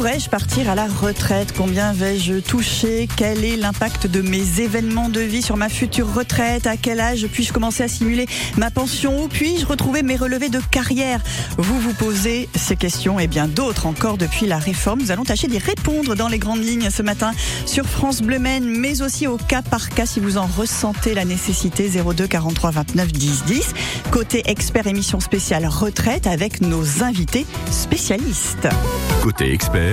pourrais-je partir à la retraite? Combien vais-je toucher? Quel est l'impact de mes événements de vie sur ma future retraite? À quel âge puis-je commencer à simuler ma pension? Où puis-je retrouver mes relevés de carrière? Vous vous posez ces questions et bien d'autres encore depuis la réforme. Nous allons tâcher d'y répondre dans les grandes lignes ce matin sur France Bleu Maine, mais aussi au cas par cas si vous en ressentez la nécessité. 02 43 29 10 10. Côté expert émission spéciale retraite avec nos invités spécialistes. Côté expert,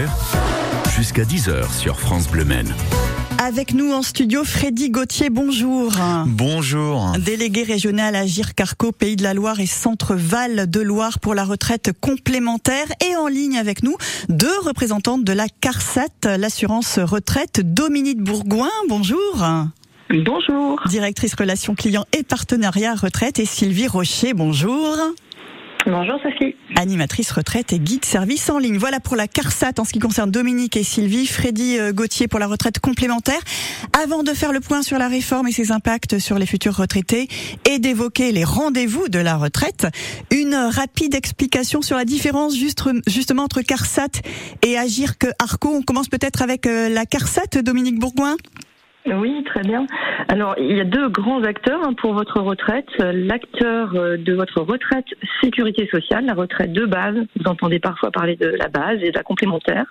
jusqu'à 10h sur France Bleu Maine. Avec nous en studio, Freddy Gauthier, bonjour. Bonjour. Délégué régional à Carco, Pays de la Loire et Centre Val de Loire pour la retraite complémentaire. Et en ligne avec nous, deux représentantes de la CARSAT, l'assurance retraite, Dominique Bourgoin, bonjour. Bonjour. Directrice relations clients et partenariat retraite et Sylvie Rocher, bonjour. Bonjour Sophie. Animatrice retraite et guide service en ligne. Voilà pour la CARSAT en ce qui concerne Dominique et Sylvie. Freddy euh, Gauthier pour la retraite complémentaire. Avant de faire le point sur la réforme et ses impacts sur les futurs retraités et d'évoquer les rendez-vous de la retraite, une rapide explication sur la différence justement entre CARSAT et Agir que Arco. On commence peut-être avec euh, la CARSAT, Dominique Bourgoin. Oui, très bien. Alors, il y a deux grands acteurs hein, pour votre retraite. L'acteur euh, de votre retraite sécurité sociale, la retraite de base. Vous entendez parfois parler de la base et de la complémentaire.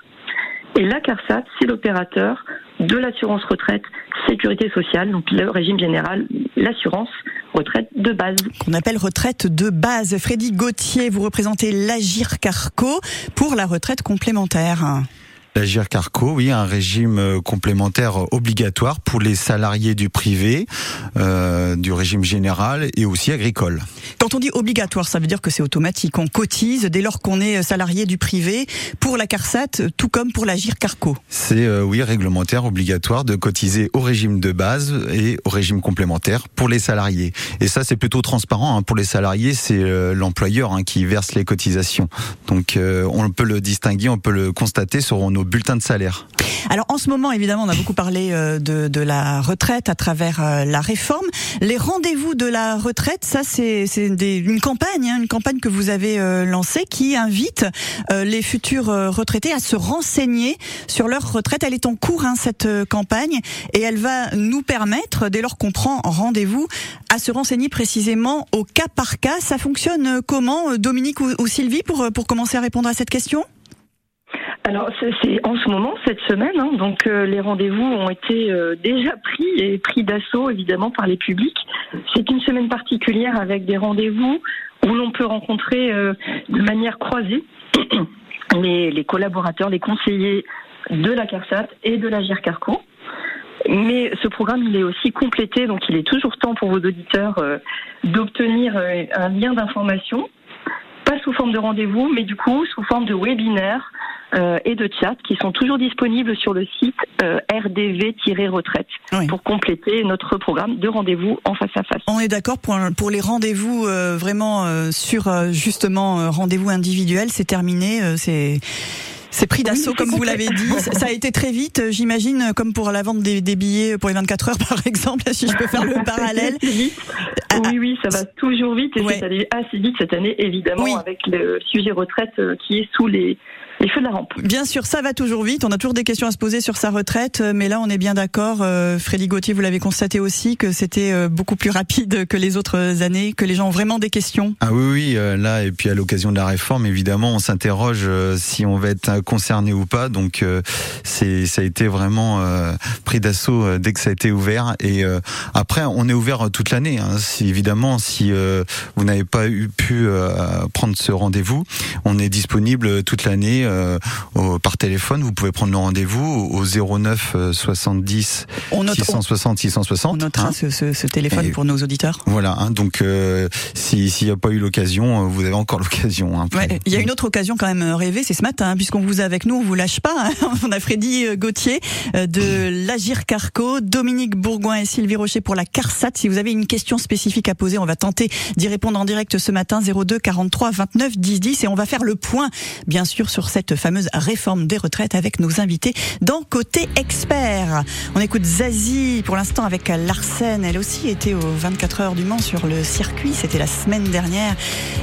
Et la CARSAT, c'est l'opérateur de l'assurance retraite sécurité sociale, donc le régime général, l'assurance retraite de base. Qu'on appelle retraite de base. Freddy Gauthier, vous représentez l'Agir Carco pour la retraite complémentaire. L'Agir Carco, oui, un régime euh, complémentaire euh, obligatoire pour les salariés du privé, euh, du régime général et aussi agricole. Quand on dit obligatoire, ça veut dire que c'est automatique. On cotise dès lors qu'on est salarié du privé pour la CARSAT, tout comme pour l'Agir Carco. C'est oui réglementaire, obligatoire de cotiser au régime de base et au régime complémentaire pour les salariés. Et ça, c'est plutôt transparent. Hein. Pour les salariés, c'est l'employeur hein, qui verse les cotisations. Donc, on peut le distinguer, on peut le constater sur nos bulletin de salaire. Alors en ce moment, évidemment, on a beaucoup parlé euh, de, de la retraite à travers euh, la réforme. Les rendez-vous de la retraite, ça c'est une campagne, hein, une campagne que vous avez euh, lancée qui invite les futurs retraités à se renseigner sur leur retraite. Elle est en cours hein, cette campagne et elle va nous permettre, dès lors qu'on prend rendez-vous, à se renseigner précisément au cas par cas. Ça fonctionne comment, Dominique ou, ou Sylvie, pour pour commencer à répondre à cette question? Alors c'est en ce moment, cette semaine, hein, donc euh, les rendez-vous ont été euh, déjà pris et pris d'assaut évidemment par les publics. C'est une semaine particulière avec des rendez-vous où l'on peut rencontrer euh, de manière croisée les, les, collaborateurs, les conseillers de la CARSAT et de la GIRCARCO. Mais ce programme, il est aussi complété, donc il est toujours temps pour vos auditeurs d'obtenir un lien d'information, pas sous forme de rendez-vous, mais du coup sous forme de webinaire euh, et de chat qui sont toujours disponibles sur le site euh, RDV-retraite pour compléter notre programme de rendez-vous en face à face. On est d'accord pour, pour les rendez-vous euh, vraiment sur justement rendez-vous individuel, c'est terminé, c'est c'est pris d'assaut, comme vous l'avez dit. Ça a été très vite, j'imagine, comme pour la vente des, billets pour les 24 heures, par exemple, si je peux faire le parallèle. Oui, oui, ça va toujours vite et c'est allé assez vite cette année, évidemment, avec le sujet retraite qui est sous les, les feux de la rampe. Bien sûr, ça va toujours vite. On a toujours des questions à se poser sur sa retraite, euh, mais là, on est bien d'accord. Euh, Frédéric Gauthier, vous l'avez constaté aussi que c'était euh, beaucoup plus rapide que les autres années, que les gens ont vraiment des questions. Ah oui, oui, là, et puis à l'occasion de la réforme, évidemment, on s'interroge si on va être concerné ou pas. Donc, c'est, ça a été vraiment pris d'assaut dès que ça a été ouvert. Et après, on est ouvert toute l'année. Hein. Si, évidemment, si vous n'avez pas eu pu prendre ce rendez-vous, on est disponible toute l'année euh, par téléphone. Vous pouvez prendre le rendez-vous au 09 70 660 660. On notera hein. ce, téléphone pour nos auditeurs. Voilà. Hein, donc, euh, s'il n'y a pas eu l'occasion, euh, vous avez encore l'occasion. Hein, il y a une autre occasion quand même rêvée, c'est ce matin, puisqu'on vous a avec nous, on vous lâche pas. on a Freddy Gauthier de l'Agir Carco, Dominique Bourgoin et Sylvie Rocher pour la CARSAT. Si vous avez une question spécifique à poser, on va tenter d'y répondre en direct ce matin 02 43 29 10 10 et on va faire le point, bien sûr, sur cette fameuse réforme des retraites avec nos invités dans Côté Expert. On écoute Zazie pour l'instant avec Larsen. Elle aussi était aux 24 heures du Mans sur le circuit. C'était la semaine dernière.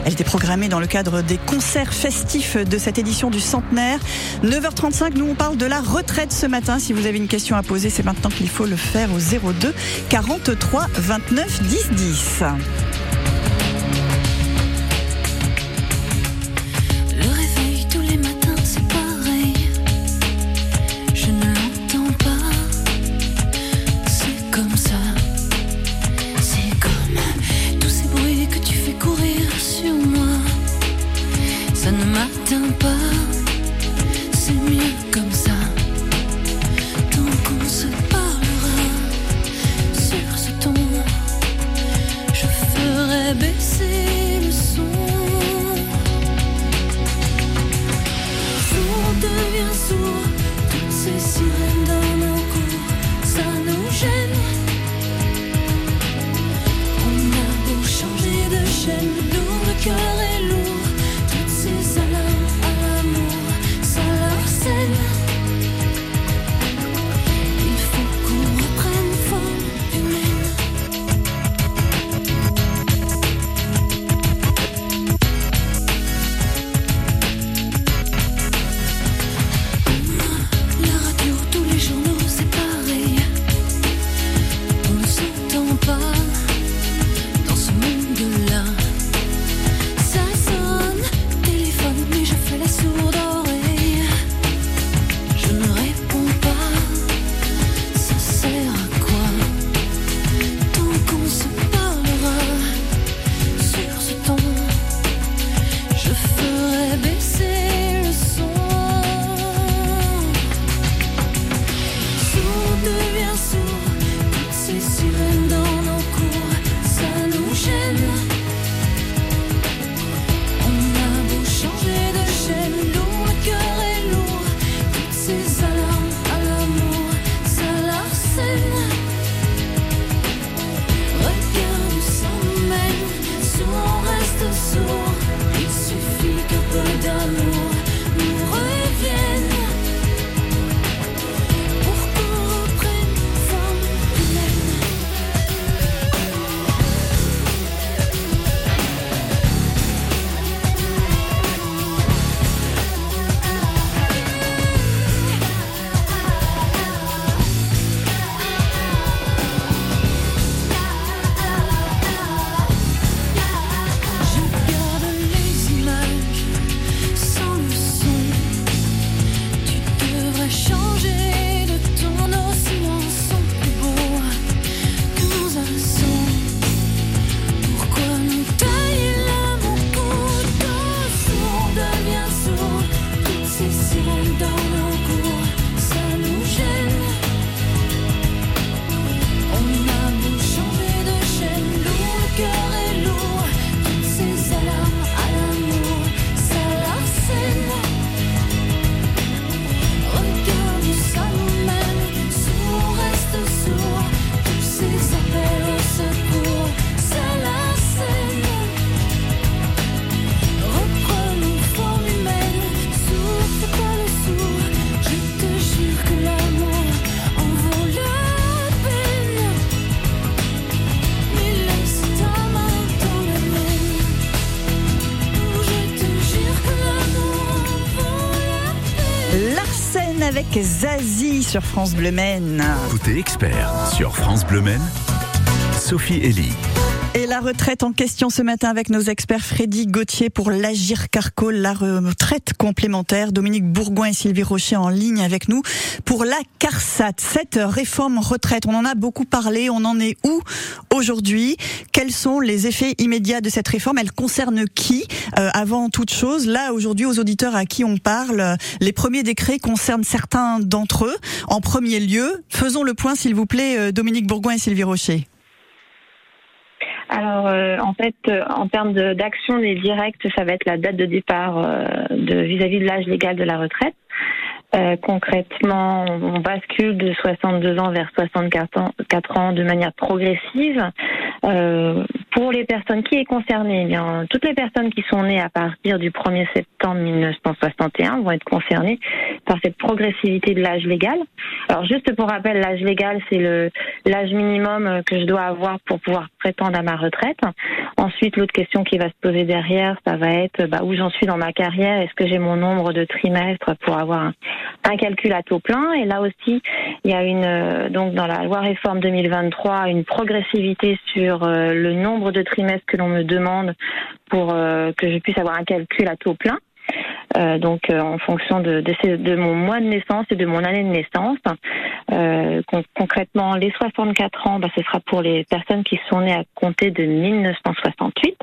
Elle était programmée dans le cadre des concerts festifs de cette édition du centenaire. 9h35, nous on parle de la retraite ce matin. Si vous avez une question à poser, c'est maintenant qu'il faut le faire au 02 43 29 10 10. Zazie sur France Bleu Maine. Côté expert sur France Bleu Maine, Sophie Elie. Et la retraite en question ce matin avec nos experts Freddy Gauthier pour l'Agir Carco, la retraite complémentaire. Dominique Bourgoin et Sylvie Rocher en ligne avec nous pour la CARSAT. Cette réforme retraite, on en a beaucoup parlé. On en est où aujourd'hui? Quels sont les effets immédiats de cette réforme? Elle concerne qui euh, Avant toute chose, là aujourd'hui aux auditeurs à qui on parle, les premiers décrets concernent certains d'entre eux. En premier lieu, faisons le point s'il vous plaît, euh, Dominique Bourgoin et Sylvie Rocher. Alors, euh, en fait, euh, en termes d'action des directs, ça va être la date de départ euh, de vis-à-vis de l'âge légal de la retraite. concrètement, on bascule de 62 ans vers 64 ans, 4 ans de manière progressive. Pour les personnes qui est concernées, eh bien, toutes les personnes qui sont nées à partir du 1er septembre 1961 vont être concernées par cette progressivité de l'âge légal. Alors juste pour rappel, l'âge légal, c'est le l'âge minimum que je dois avoir pour pouvoir prétendre à ma retraite. Ensuite, l'autre question qui va se poser derrière, ça va être bah, où j'en suis dans ma carrière? Est-ce que j'ai mon nombre de trimestres pour avoir un, un, calcul à taux plein? Et là aussi, il y a une donc dans la loi réforme 2023 une progressivité sur euh, le nombre de trimestres que l'on me demande pour euh, que je puisse avoir un calcul à taux plein. Euh, donc en fonction de, mon mois de naissance et de mon année de naissance. Concrètement, les 64 ans, bah, ce sera pour les personnes qui sont nées à compter de 1968.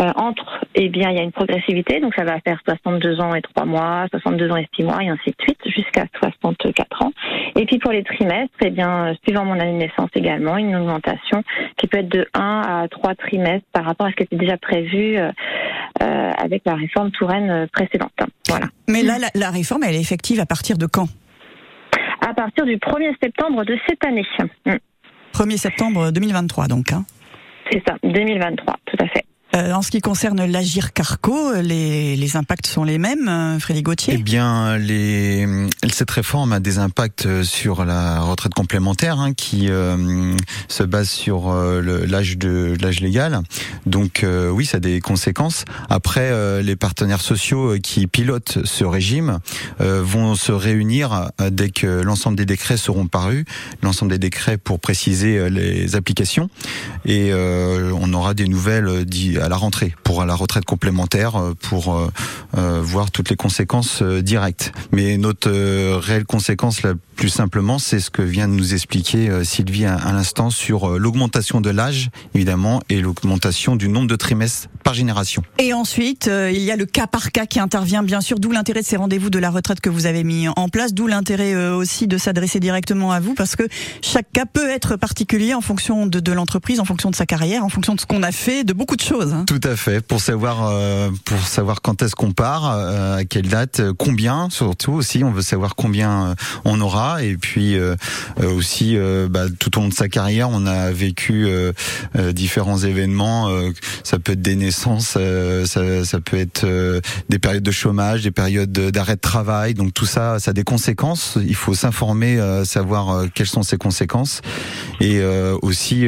Euh, entre, eh bien, il y a une progressivité, donc ça va faire 62 ans et 3 mois, 62 ans et 6 mois, et ainsi de suite, jusqu'à 64 ans. Et puis pour les trimestres, eh bien, suivant mon année de naissance également, une augmentation qui peut être de 1 à 3 trimestres par rapport à ce qui était déjà prévu euh, avec la réforme Touraine précédente. Voilà. Mais là, la, la réforme, elle est effective à partir de quand? À partir du 1er septembre de cette année. 1er septembre 2023, donc. Hein? C'est ça, 2023, tout à fait. Euh, en ce qui concerne l'Agir Carco, les, les, impacts sont les mêmes, euh, Frédéric Gauthier? Eh bien, les, cette réforme a des impacts sur la retraite complémentaire hein, qui euh, se base sur euh, l'âge l'âge légal. Donc euh, oui, ça a des conséquences. Après, les partenaires sociaux qui pilotent ce régime vont se réunir dès que l'ensemble des décrets seront parus, l'ensemble des décrets pour préciser les applications, et on aura des nouvelles à la rentrée pour la retraite complémentaire euh, pour euh, euh, voir toutes les conséquences directes. Mais notre réelle conséquence plus simplement, c'est ce que vient de nous expliquer Sylvie à, l'instant sur l'augmentation de l'âge, évidemment, et l'augmentation du nombre de trimestres par génération. Et ensuite, il y a le cas par cas qui intervient, bien sûr, d'où l'intérêt de ces rendez-vous de la retraite que vous avez mis en place, d'où l'intérêt aussi de s'adresser directement à vous, parce que chaque cas peut être particulier en fonction de, de l'entreprise, en fonction de sa carrière, en fonction de ce qu'on a fait, de beaucoup de choses. Hein. Tout à fait. Pour savoir, euh, pour savoir quand est-ce qu'on part, euh, à quelle date, euh, combien, surtout aussi, on veut savoir combien on aura, et puis aussi, bah, tout au long de sa carrière, on a vécu différents événements. ça peut être des naissances, ça, ça, peut être des périodes de chômage, des périodes d'arrêt de travail. Donc tout ça, ça a des conséquences. Il faut s'informer, savoir quelles sont ces conséquences, et aussi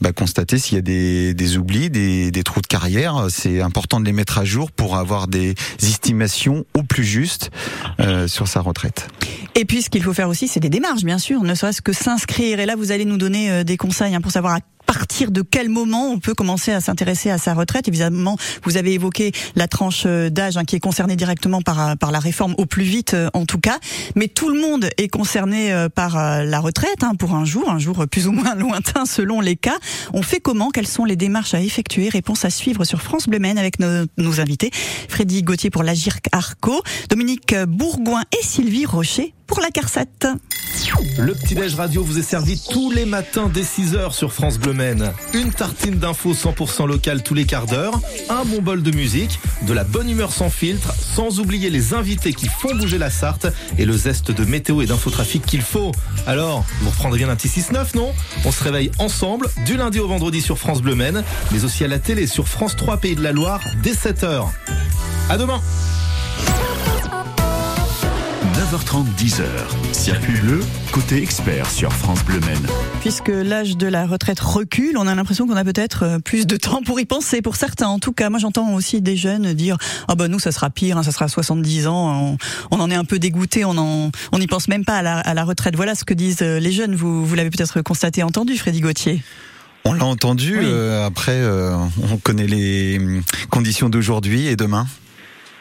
bah, constater s'il y a des, des oublis, des, des trous de carrière. C'est important de les mettre à jour pour avoir des estimations au plus juste euh, sur sa retraite. Et puis ce qu'il faut faire aussi, c'est des démarches, bien sûr, ne serait-ce que s'inscrire. Et là, vous allez nous donner euh, des conseils hein, pour savoir à partir de quel moment on peut commencer à s'intéresser à sa retraite? Évidemment, vous avez évoqué la tranche euh, d'âge hein, qui est concernée directement par, euh, par la réforme au plus vite en tout cas, mais tout le monde est concerné par la retraite hein, pour un jour, un jour plus ou moins lointain selon les cas. On fait comment? Quelles sont les démarches à effectuer? Réponse à suivre sur France Bleu avec nos, invités. Freddy Gauthier pour l'Agir Arco, Dominique Bourgoin et Sylvie Rocher pour la CARSAT. Le petit-déj radio vous est servi tous les matins dès 6h sur France Bleu. Une tartine d'infos 100% locale tous les quarts d'heure, un bon bol de musique, de la bonne humeur sans filtre, sans oublier les invités qui font bouger la Sarthe et le zeste de météo et d'infotrafic qu'il faut. Alors, vous reprendrez bien un petit 6-9, non? On se réveille ensemble du lundi au vendredi sur France Bleu mais aussi à la télé sur France 3 Pays de la Loire dès 7h. À demain 9h30, 10h. Circuit bleu, côté expert sur France Bleu Maine. Puisque l'âge de la retraite recule, on a l'impression qu'on a peut-être euh, plus de temps pour y penser. Pour certains, en tout cas, moi j'entends aussi des jeunes dire ah bah nous ça sera pire, hein, ça sera 70 ans. On, en est un peu dégoûté, on n'y pense même pas à la, à la, retraite. Voilà ce que disent euh, les jeunes. Vous, vous l'avez peut-être constaté, entendu, Freddy Gauthier. On l'a entendu. Euh, après, euh, on connaît les hum, conditions d'aujourd'hui et demain.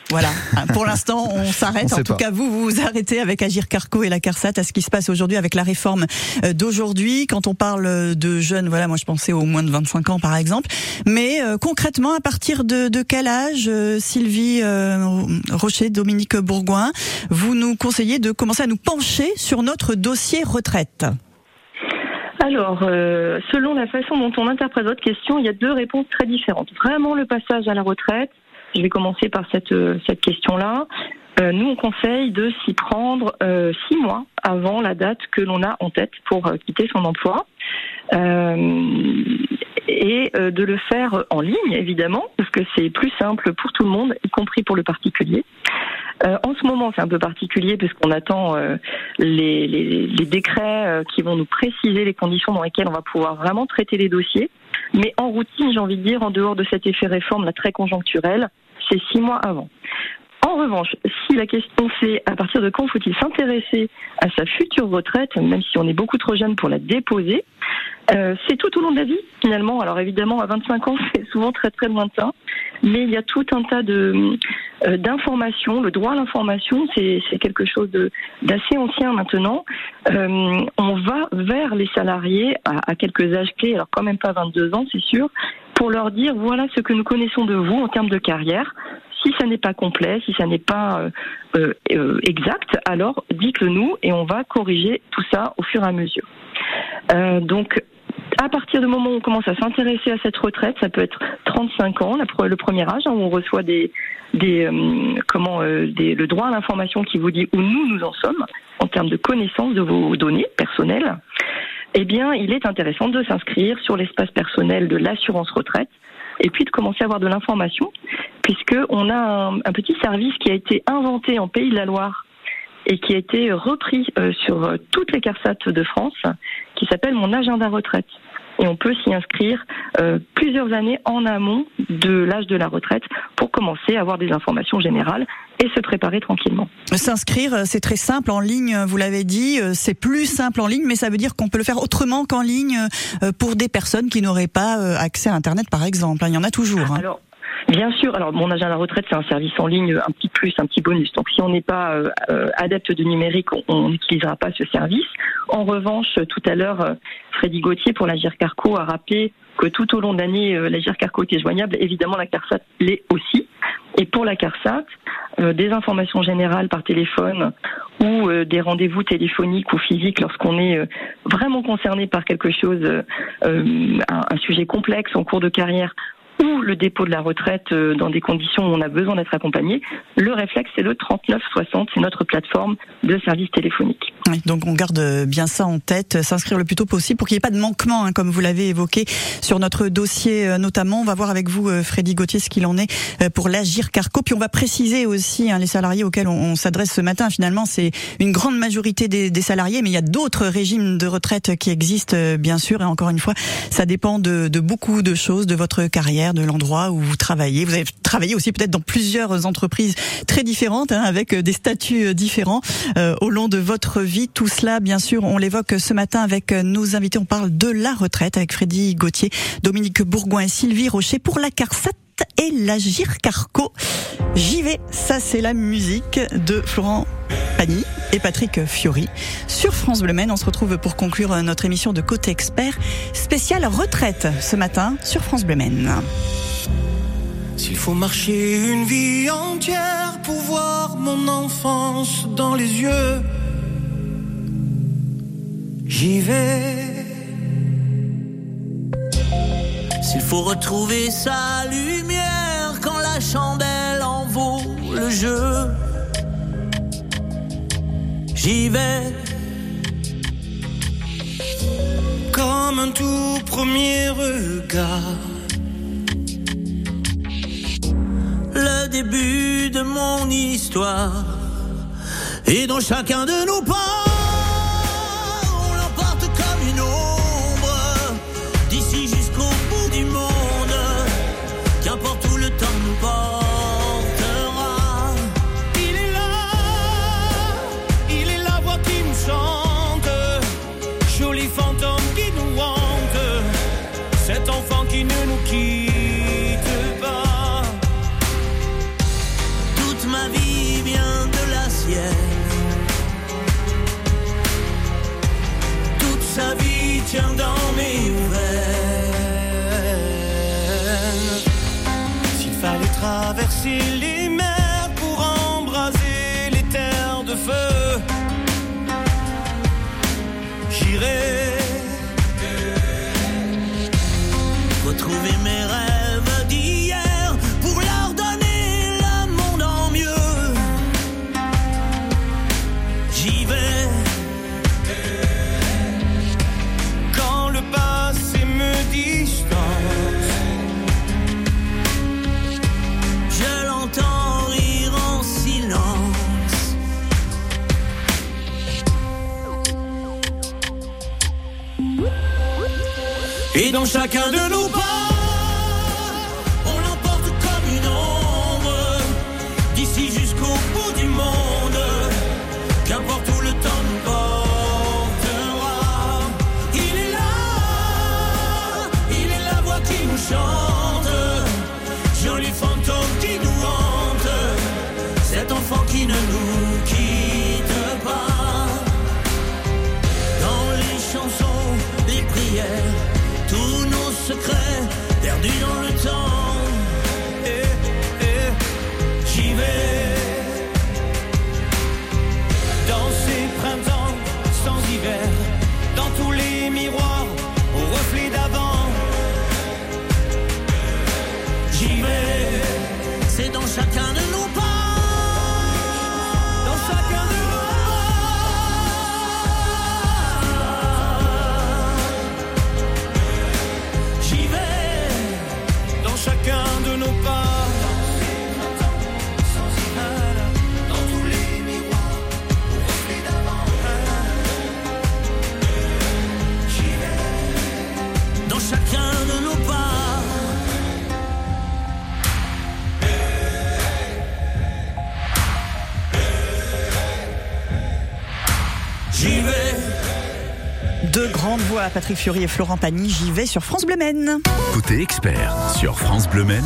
Voilà. Pour l'instant, on s'arrête. En tout cas, vous, vous vous arrêtez avec Agir Carco et la CARSAT à ce qui se passe aujourd'hui avec la réforme euh, d'aujourd'hui. Quand on parle de jeunes, voilà, moi je pensais au moins de 25 ans par exemple. Mais euh, concrètement, à partir de, de quel âge, euh, Sylvie Rocher, Dominique Bourgoin, vous nous conseillez de commencer à nous pencher sur notre dossier retraite? Alors, selon la façon dont on interprète votre question, il y a deux réponses très différentes. Vraiment le passage à la retraite je vais commencer par cette, euh, cette question-là. Euh, nous, on conseille de s'y prendre euh, six mois avant la date que l'on a en tête pour quitter son emploi. et de le faire en ligne, évidemment, parce que c'est plus simple pour tout le monde, y compris pour le particulier. En ce moment, c'est un peu particulier puisqu'on attend les, les, décrets qui vont nous préciser les conditions dans lesquelles on va pouvoir vraiment traiter les dossiers. Mais en routine, j'ai envie de dire, en dehors de cet effet réforme, très conjoncturel, c'est six mois avant. En revanche, si la question c'est à partir de quand faut-il s'intéresser à sa future retraite, même si on est beaucoup trop jeune pour la déposer, euh, c'est tout au long de la vie finalement. Alors évidemment, à 25 ans, c'est souvent très très lointain, mais il y a tout un tas de euh, d'informations. Le droit à l'information, c'est quelque chose d'assez ancien maintenant. Euh, on va vers les salariés à, à quelques âges clés, alors quand même pas 22 ans, c'est sûr, pour leur dire voilà ce que nous connaissons de vous en termes de carrière. Si ça n'est pas complet, si ça n'est pas euh, euh, exact, alors dites-le nous et on va corriger tout ça au fur et à mesure. Euh, donc à partir du moment où on commence à s'intéresser à cette retraite, ça peut être 35 ans, le premier âge, hein, où on reçoit des, des euh, comment euh, des, le droit à l'information qui vous dit où nous nous en sommes en termes de connaissance de vos données personnelles. Eh bien, il est intéressant de s'inscrire sur l'espace personnel de l'assurance retraite et puis de commencer à avoir de l'information, puisqu'on a un, un petit service qui a été inventé en Pays de la Loire et qui a été repris euh, sur toutes les CARSAT de France, qui s'appelle Mon agenda retraite. Et on peut s'y inscrire euh, plusieurs années en amont de l'âge de la retraite commencer à avoir des informations générales et se préparer tranquillement. S'inscrire, euh, c'est très simple en ligne, euh, vous l'avez dit, c'est plus simple en ligne, mais ça veut dire qu'on peut le faire autrement qu'en ligne pour des personnes qui n'auraient pas accès à Internet, par exemple. Il y en a toujours. Hein. Bien sûr. Alors, mon agenda retraite, c'est un service en ligne, un petit plus, un petit bonus. Donc, si on n'est pas euh, euh, adepte de numérique, on n'utilisera pas ce service. En revanche, tout à l'heure, euh, Freddy Gauthier pour la Carco a rappelé que tout au long de l'année, la Carco était joignable. Évidemment, la CARSAT l'est aussi. Et pour la CARSAT, des informations générales par téléphone ou des rendez-vous téléphoniques ou physiques lorsqu'on est vraiment concerné par quelque chose, un, un, sujet complexe en cours de carrière ou le dépôt de la retraite euh, dans des conditions où on a besoin d'être accompagné, le réflexe, c'est le 3960, c'est notre plateforme de services téléphoniques. donc on garde bien ça en tête, s'inscrire le plus tôt possible pour qu'il n'y ait pas de manquement, hein, comme vous l'avez évoqué sur notre dossier euh, notamment. On va voir avec vous, euh, Freddy Gauthier, ce qu'il en est pour l'Agir Carco. Puis on va préciser aussi hein, les salariés auxquels on, s'adresse ce matin. Finalement, c'est une grande majorité des, salariés, mais il y a d'autres régimes de retraite qui existent, bien sûr. Et encore une fois, ça dépend de beaucoup de choses, de votre carrière de l'endroit où vous travaillez. Vous avez travaillé aussi peut-être dans plusieurs entreprises très différentes, hein, avec euh, des statuts euh, différents euh, au long de votre vie. Tout cela, bien sûr, on l'évoque ce matin avec nos invités. On parle de la retraite avec Freddy Gauthier, Dominique Bourgoin et Sylvie Rocher pour la CARSAT et la Carco. J'y vais, ça c'est la musique de Florent Pagny et Patrick Fiori. Sur France Bleu Maine, on se retrouve pour conclure notre émission de Côté Expert spéciale retraite ce matin sur France Bleu Maine. S'il faut marcher une vie entière pour voir mon enfance dans les yeux, j'y vais. S'il faut retrouver sa lumière quand la chandelle en vaut le jeu, j'y vais. Comme un tout premier regard. Le début de mon histoire. Et dans chacun de nos pas, retrouver mes rêves d'hier pour leur donner le monde en mieux. J'y vais. Quand le passé me distance, je l'entends rire en silence. Et dans chacun de nous Patrick Fiori et Florent Pagny. J'y vais sur France Bleu Maine. Côté expert sur France Bleu Maine,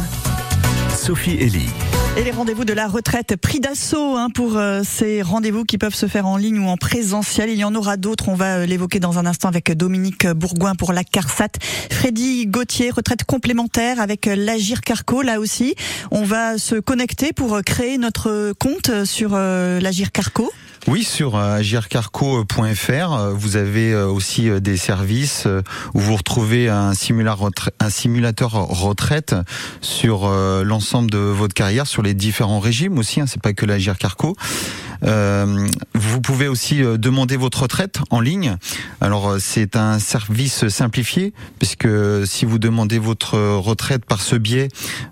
Sophie Elie. Et les rendez-vous de la retraite, prix d'assaut hein, pour euh, ces rendez-vous qui peuvent se faire en ligne ou en présentiel. Il y en aura d'autres. On va euh, l'évoquer dans un instant avec Dominique Bourgoin pour la CARSAT. Freddy Gauthier, retraite complémentaire avec euh, l'Agir Carco. Là aussi, on va se connecter pour euh, créer notre compte sur euh, l'Agir Carco. Oui, sur euh, agircarco.fr, euh, vous avez euh, aussi des services où vous retrouvez un, simulateur retraite sur l'ensemble de votre carrière, sur les différents régimes aussi. Hein, c'est pas que l'Agir Carco. Euh, vous pouvez aussi euh, demander votre retraite en ligne. Alors euh, c'est un service simplifié puisque si vous demandez votre retraite par ce biais,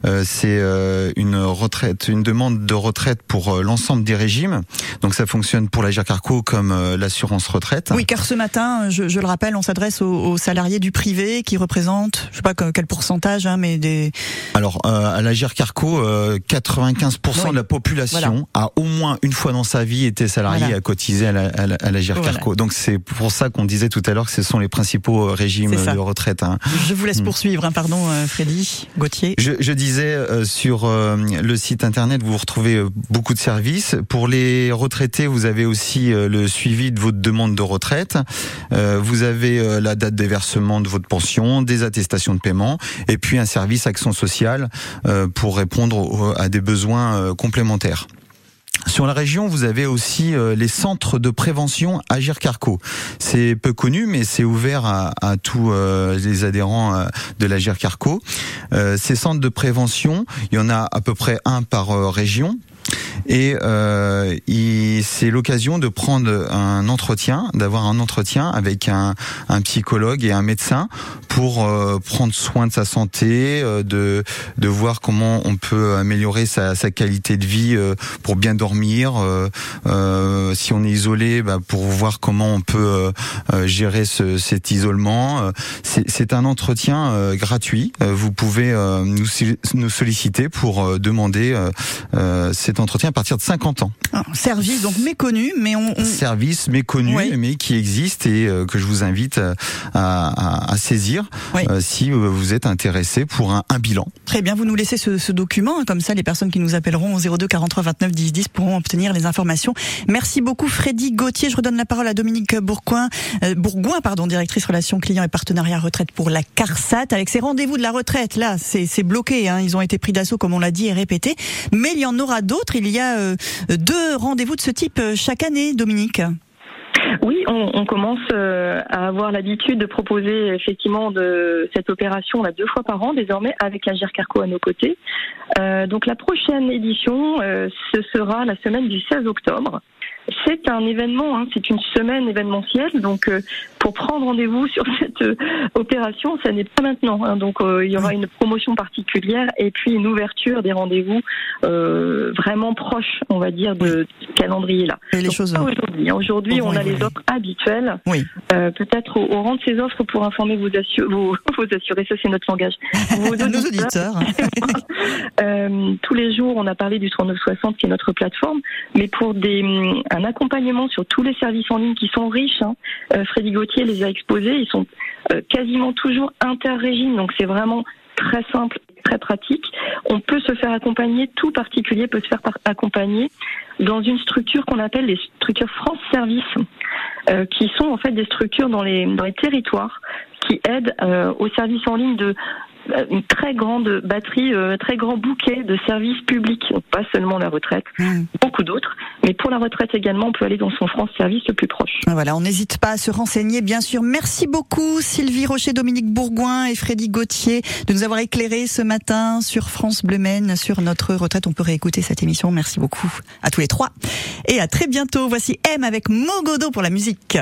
euh, c'est euh, une retraite, une demande de retraite pour euh, l'ensemble des régimes. Donc ça fonctionne pour la Carco comme euh, l'assurance retraite. Oui, car ce matin, je, je le rappelle, on s'adresse aux, aux salariés du privé qui représentent, je sais pas que- quel pourcentage, hein, mais des. Alors euh, à la Carco, euh, 95% Oui. de la population Voilà. a au moins une fois dans sa vie été salarié Voilà. à la, à la, à la Carco. Donc c'est pour ça qu'on disait tout à l'heure que ce sont les principaux euh, régimes de retraite. hein. Je vous laisse poursuivre, hein, pardon, euh, Freddy Gauthier. Je, je disais euh, sur euh, le site internet, vous retrouvez beaucoup de services. Pour les retraités, vous avez aussi euh, le suivi de votre demande de retraite. Vous avez la date de versement de votre pension, des attestations de paiement, et puis un service action sociale pour répondre à des besoins complémentaires. Sur la région, vous avez aussi euh, les centres de prévention Agir Carco. C'est peu connu, mais c'est ouvert à, tous euh, les adhérents euh, de l'Agir Carco. Ces centres de prévention, il y en a à peu près un par région. Et euh, c'est l'occasion de prendre un entretien, d'avoir un entretien avec un, un psychologue et un médecin pour euh, prendre soin de sa santé, euh, de, de voir comment on peut améliorer sa, sa qualité de vie euh, pour bien dormir. euh, si on est isolé, bah, pour voir comment on peut gérer ce, cet isolement. C'est un entretien gratuit. Vous pouvez nous, nous solliciter pour demander euh, cet entretien à partir de 50 ans. Un service donc méconnu, mais on, on- Service méconnu, Oui. mais qui existe et euh, que je vous invite euh, à, à- à saisir Oui. euh, si vous êtes intéressé pour un, un bilan. très bien. Vous nous laissez ce, ce document, hein, comme ça, les personnes qui nous appelleront au 02 43 29 10 10 pourront obtenir les informations. Merci beaucoup, Freddy Gauthier. Je redonne la parole à Dominique Bourgoin, euh, Bourgoin, pardon, directrice relations clients et partenariat retraite pour la CARSAT. Avec ces rendez-vous de la retraite, là, c'est c'est bloqué. Hein, ils ont été pris d'assaut, comme on l'a dit et répété. Mais il y en aura d'autres. Il y a euh, deux rendez-vous de ce type euh, chaque année, Dominique. Oui, on, commence euh, à avoir l'habitude de proposer effectivement de cette opération là deux fois par an désormais avec la Carco à nos côtés. Donc la prochaine édition, ce sera la semaine du 16 octobre. c'est un événement, hein, c'est une semaine événementielle. Donc, pour prendre rendez-vous sur cette euh, opération, ça n'est pas maintenant. Hein. donc, euh, il y aura une promotion particulière et puis une ouverture des rendez-vous vraiment proches, on va dire, de ce calendrier-là. Et les choses. Aujourd'hui, aujourd'hui, on a les offres habituelles. Oui. Peut-être au, rang de ces offres pour informer vos, vos, assurés, ça c'est notre langage. Vos Nos auditeurs. tous les jours, on a parlé du 3960 qui est notre plateforme, mais pour des un accompagnement sur tous les services en ligne qui sont riches. Hein. Euh, Freddy Gauthier les a exposés. Ils sont euh, quasiment toujours inter-régimes, donc c'est vraiment très simple, très pratique. On peut se faire accompagner, tout particulier peut se faire accompagner dans une structure qu'on appelle les structures France Service, euh, qui sont en fait des structures dans les, territoires qui aident aux services en ligne de euh, une très grande batterie, un euh, très grand bouquet de services publics, pas seulement la retraite, hmm. beaucoup d'autres, mais pour la retraite également, on peut aller dans son France Service le plus proche. Voilà, on n'hésite pas à se renseigner, bien sûr. Merci beaucoup Sylvie Rocher, Dominique Bourgoin et Freddy Gauthier de nous avoir éclairé ce matin sur France Bleu Maine, sur notre retraite. On peut réécouter cette émission. Merci beaucoup à tous les trois et à très bientôt. Voici M avec Mogodo pour la musique.